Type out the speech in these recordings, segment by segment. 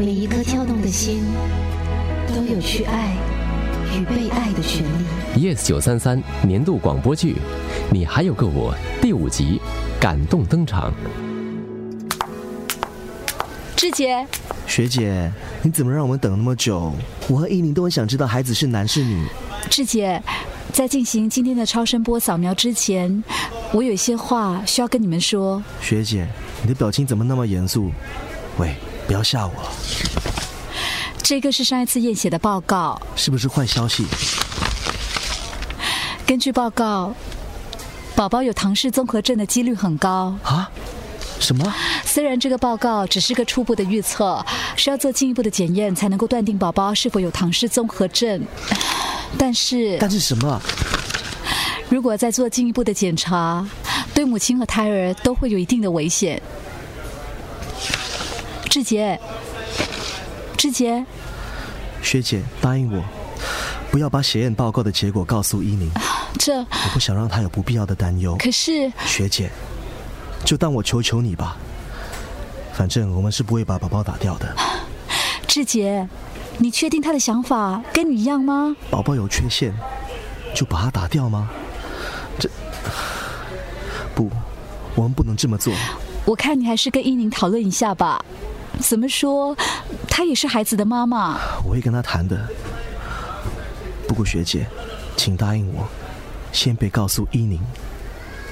每一颗跳动的心，都有去爱与被爱的权利。Yes 九三三年度广播剧《你还有个我》第五集，感动登场。志杰，学姐，你怎么让我们等那么久？我和依宁都很想知道孩子是男是女。志杰，在进行今天的超声波扫描之前，我有一些话需要跟你们说。学姐，你的表情怎么那么严肃？喂，不要吓我，这个是上一次验血的报告，是不是坏消息？根据报告，宝宝有唐氏综合症的几率很高。啊？什么？虽然这个报告只是个初步的预测，是要做进一步的检验才能够断定宝宝是否有唐氏综合症，但是但是什么？如果再做进一步的检查，对母亲和胎儿都会有一定的危险。志杰，志杰，学姐，答应我，不要把血验报告的结果告诉依宁，这我不想让她有不必要的担忧。可是学姐，就当我求求你吧。反正我们是不会把宝宝打掉的。志杰，你确定他的想法跟你一样吗？宝宝有缺陷，就把它打掉吗？这不，我们不能这么做。我看你还是跟依宁讨论一下吧。怎么说，她也是孩子的妈妈。我会跟她谈的。不过学姐，请答应我，先别告诉依宁，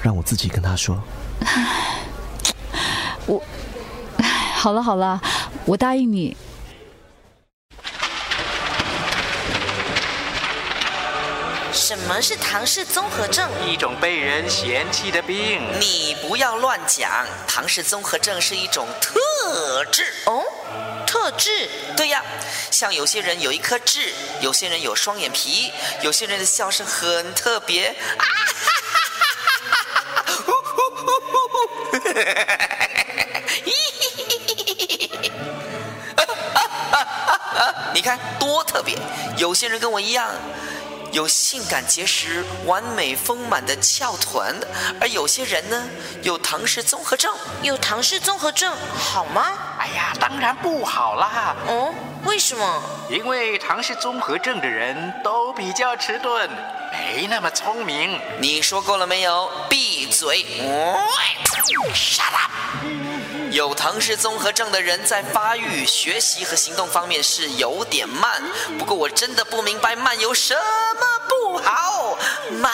让我自己跟她说。我好了好了，我答应你。什么是唐氏综合症？一种被人嫌弃的病。你不要乱讲，唐氏综合症是一种特质哦，特质。对呀，像有些人有一颗痣，有些人有双眼皮，有些人的笑声很特别。啊哈哈哈！你看多特别！有些人跟我一样。有性感结实、完美丰满的翘臀，而有些人呢有唐氏综合症。有唐氏综合症好吗？哎呀，当然不好啦！哦，为什么？因为唐氏综合症的人都比较迟钝，没那么聪明。你说够了没有？闭嘴！Shut up！有唐氏综合症的人在发育、学习和行动方面是有点慢，不过我真的不明白慢有什么不好。慢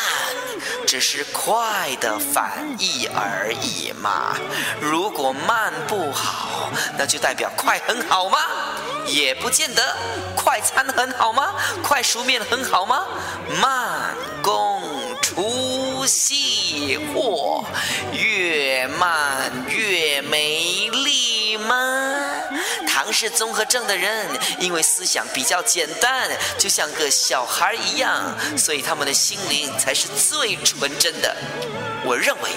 只是快的反义而已嘛。如果慢不好，那就代表快很好吗？也不见得。快餐很好吗？快熟面很好吗？慢工出细货，越慢越美丽吗？唐氏综合症的人因为思想比较简单，就像个小孩一样，所以他们的心灵才是最纯真的。我认为，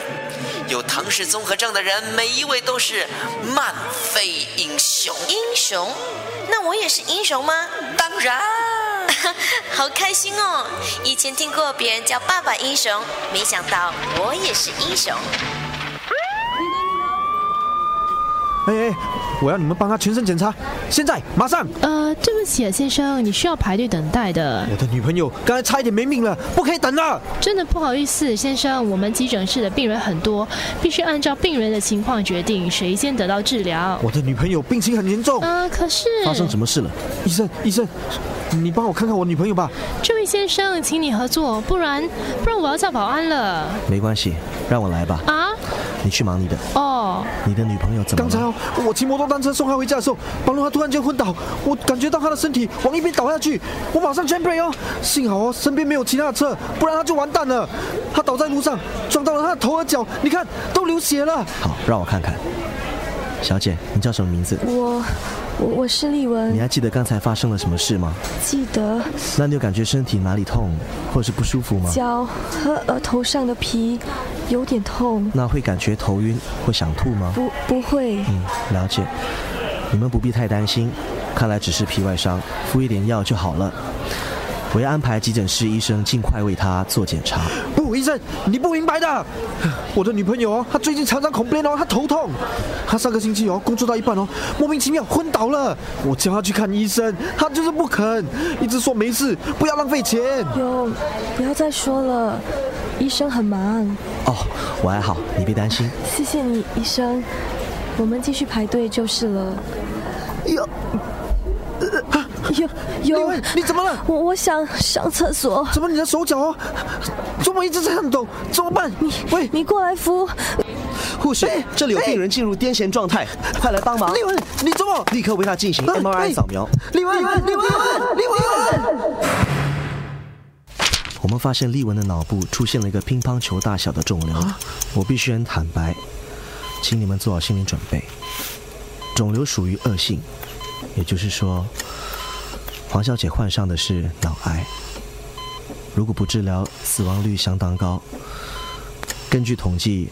有唐氏综合症的人，每一位都是漫飞英雄。英雄？那我也是英雄吗？当然。好开心哦！以前听过别人叫爸爸英雄，没想到我也是英雄。哎哎，我要你们帮他全身检查，现在马上！呃，对不起啊，先生，你需要排队等待的。我的女朋友刚才差一点没命了，不可以等了。真的不好意思，先生，我们急诊室的病人很多，必须按照病人的情况决定谁先得到治疗。我的女朋友病情很严重。啊、呃，可是发生什么事了？医生，医生，你帮我看看我女朋友吧。这位先生，请你合作，不然不然我要叫保安了。没关系，让我来吧。啊？你去忙你的。哦。你的女朋友怎么？刚才哦，我骑摩托单车送她回家的时候，帮助她突然间昏倒，我感觉到她的身体往一边倒下去，我马上全 brake 哦，幸好哦身边没有其他的车，不然她就完蛋了。她倒在路上，撞到了她的头和脚，你看都流血了。好，让我看看。小姐，你叫什么名字？我，我我是丽文。你还记得刚才发生了什么事吗？记得。那你有感觉身体哪里痛，或者是不舒服吗？脚和额头上的皮有点痛。那会感觉头晕或想吐吗？不，不会。嗯，了解。你们不必太担心，看来只是皮外伤，敷一点药就好了。我要安排急诊室医生尽快为他做检查。不，医生，你不明白的。我的女朋友哦，她最近常常恐变哦，她头痛。她上个星期哦，工作到一半哦，莫名其妙昏倒了。我叫她去看医生，她就是不肯，一直说没事，不要浪费钱。有，不要再说了，医生很忙。哦，我还好，你别担心。谢谢你，医生。我们继续排队就是了。有，有有，你怎么了？我我想上厕所。怎么你的手脚哦，怎么一直在颤抖？怎么办？你喂，你过来扶。护士，这里有病人进入癫痫状态，快来帮忙。丽文，你怎么？立刻为他进行 MRI 扫描。丽文，丽文，丽文，丽文。我们发现丽文的脑部出现了一个乒乓球大小的肿瘤。我必须很坦白，请你们做好心理准备。肿瘤属于恶性，也就是说，黄小姐患上的是脑癌。如果不治疗，死亡率相当高。根据统计，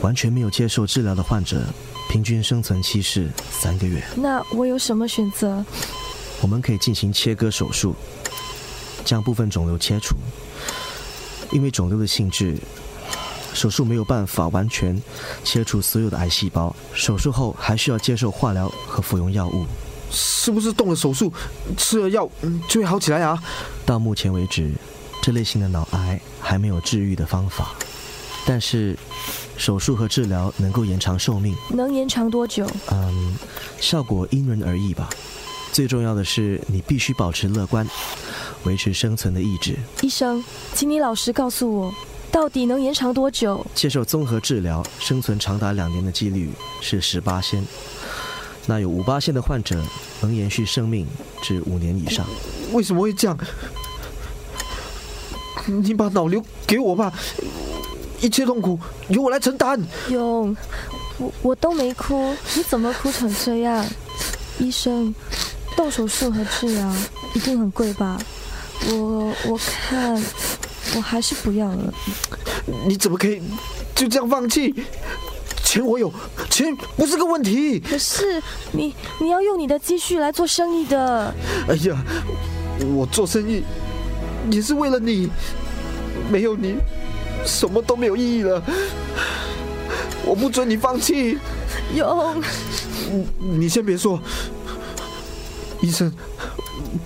完全没有接受治疗的患者，平均生存期是三个月。那我有什么选择？我们可以进行切割手术，将部分肿瘤切除。因为肿瘤的性质，手术没有办法完全切除所有的癌细胞。手术后还需要接受化疗和服用药物。是不是动了手术，吃了药就会好起来啊？到目前为止，这类型的脑癌还没有治愈的方法。但是，手术和治疗能够延长寿命。能延长多久？嗯，效果因人而异吧。最重要的是，你必须保持乐观，维持生存的意志。医生，请你老实告诉我，到底能延长多久？接受综合治疗，生存长达两年的几率是十八仙。那有五八线的患者能延续生命至五年以上。为什么会这样？你把脑瘤给我吧，一切痛苦由我来承担。勇，我我都没哭，你怎么哭成这样？医生，动手术和治疗一定很贵吧？我我看我还是不要了。你怎么可以就这样放弃？钱我有，钱不是个问题。可是你你要用你的积蓄来做生意的。哎呀，我做生意也是为了你，没有你，什么都没有意义了。我不准你放弃。勇，你先别说。医生，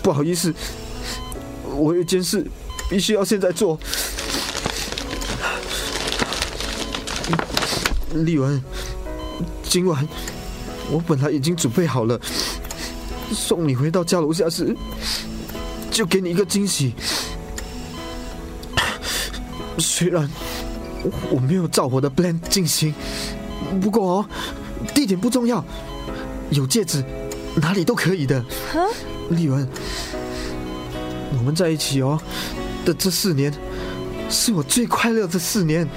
不好意思，我有件事必须要现在做。丽文，今晚我本来已经准备好了，送你回到家楼下时，就给你一个惊喜。虽然我没有照我的 plan 进行，不过哦，地点不重要，有戒指哪里都可以的。丽文，我们在一起哦的这四年，是我最快乐的四年。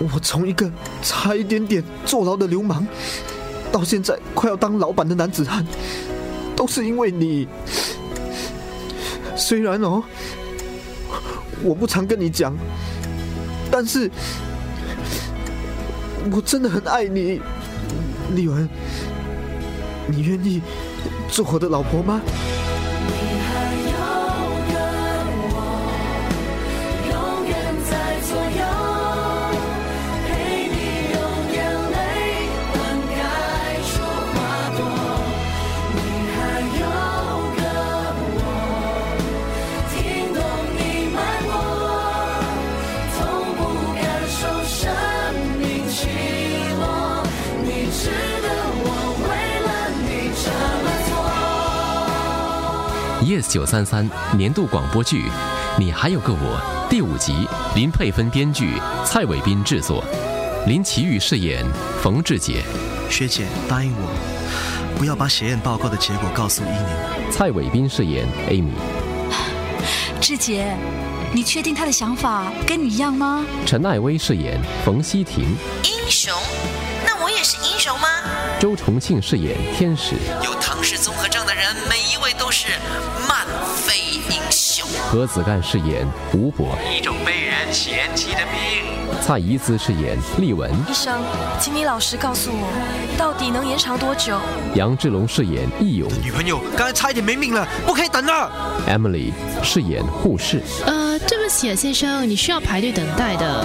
我从一个差一点点坐牢的流氓，到现在快要当老板的男子汉，都是因为你。虽然哦，我不常跟你讲，但是我真的很爱你，丽文。你愿意做我的老婆吗？Yes 九三三年度广播剧《你还有个我》第五集，林佩芬编剧，蔡伟斌制作，林奇宇饰演冯志杰。学姐答应我，不要把血验报告的结果告诉伊宁。蔡伟斌饰演 Amy。志杰，你确定他的想法跟你一样吗？陈艾薇饰演冯希婷。英雄？是英雄吗？周重庆饰演天使。有唐氏综合症的人，每一位都是漫飞英雄。何子干饰演吴博。一种被人嫌弃的病。蔡怡姿饰演丽文，医生，请你老实告诉我，到底能延长多久？杨志龙饰演义勇，女朋友刚才差一点没命了，不可以等了。Emily 饰演护士。呃，对不起啊，先生，你需要排队等待的。